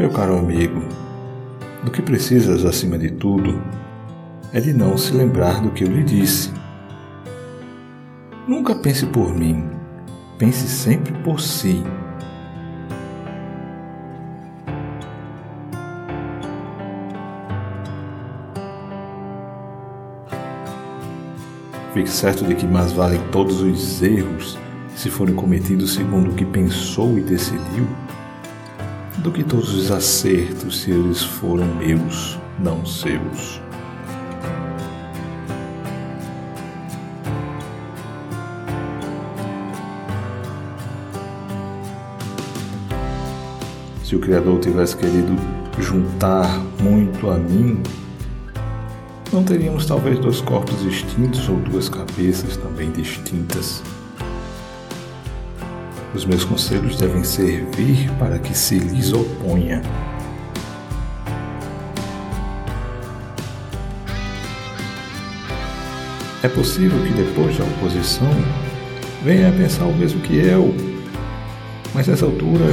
Meu caro amigo, do que precisas acima de tudo é de não se lembrar do que eu lhe disse. Nunca pense por mim, pense sempre por si. Fique certo de que mais valem todos os erros se forem cometidos segundo o que pensou e decidiu, do que todos os acertos se eles foram meus, não seus. Se o Criador tivesse querido juntar muito a mim, não teríamos talvez dois corpos distintos ou duas cabeças também distintas. Os meus conselhos devem servir para que se lhes oponha. É possível que depois da oposição venha a pensar o mesmo que eu, mas nessa altura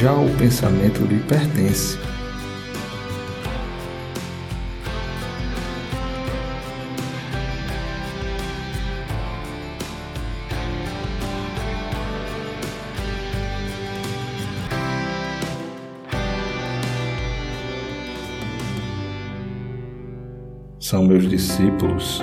já o pensamento lhe pertence. São meus discípulos.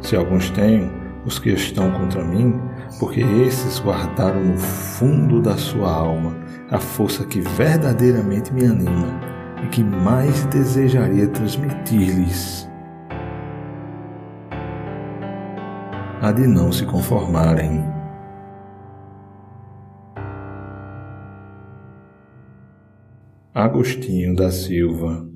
Se alguns tenho, os que estão contra mim, porque esses guardaram no fundo da sua alma a força que verdadeiramente me anima e que mais desejaria transmitir-lhes. A de não se conformarem. Agostinho da Silva